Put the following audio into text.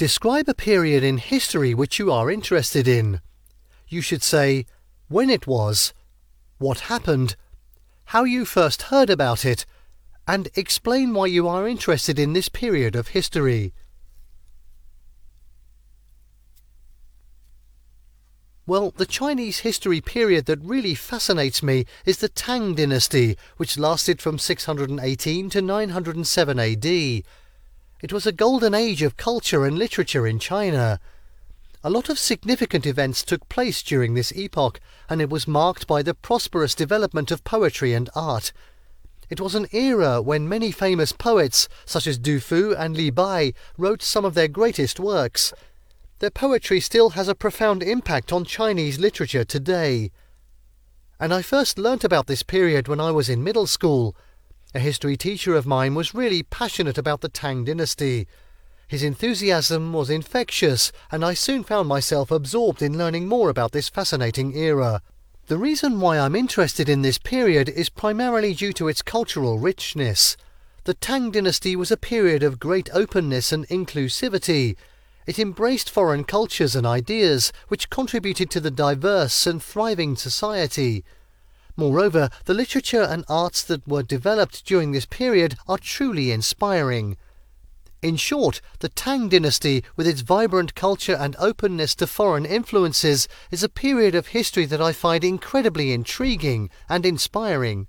Describe a period in history which you are interested in. You should say when it was, what happened, how you first heard about it, and explain why you are interested in this period of history. Well, the Chinese history period that really fascinates me is the Tang dynasty, which lasted from 618 to 907 AD. It was a golden age of culture and literature in China. A lot of significant events took place during this epoch, and it was marked by the prosperous development of poetry and art. It was an era when many famous poets, such as Du Fu and Li Bai, wrote some of their greatest works. Their poetry still has a profound impact on Chinese literature today. And I first learnt about this period when I was in middle school. A history teacher of mine was really passionate about the Tang dynasty. His enthusiasm was infectious, and I soon found myself absorbed in learning more about this fascinating era. The reason why I'm interested in this period is primarily due to its cultural richness. The Tang dynasty was a period of great openness and inclusivity. It embraced foreign cultures and ideas, which contributed to the diverse and thriving society. Moreover, the literature and arts that were developed during this period are truly inspiring. In short, the Tang dynasty, with its vibrant culture and openness to foreign influences, is a period of history that I find incredibly intriguing and inspiring.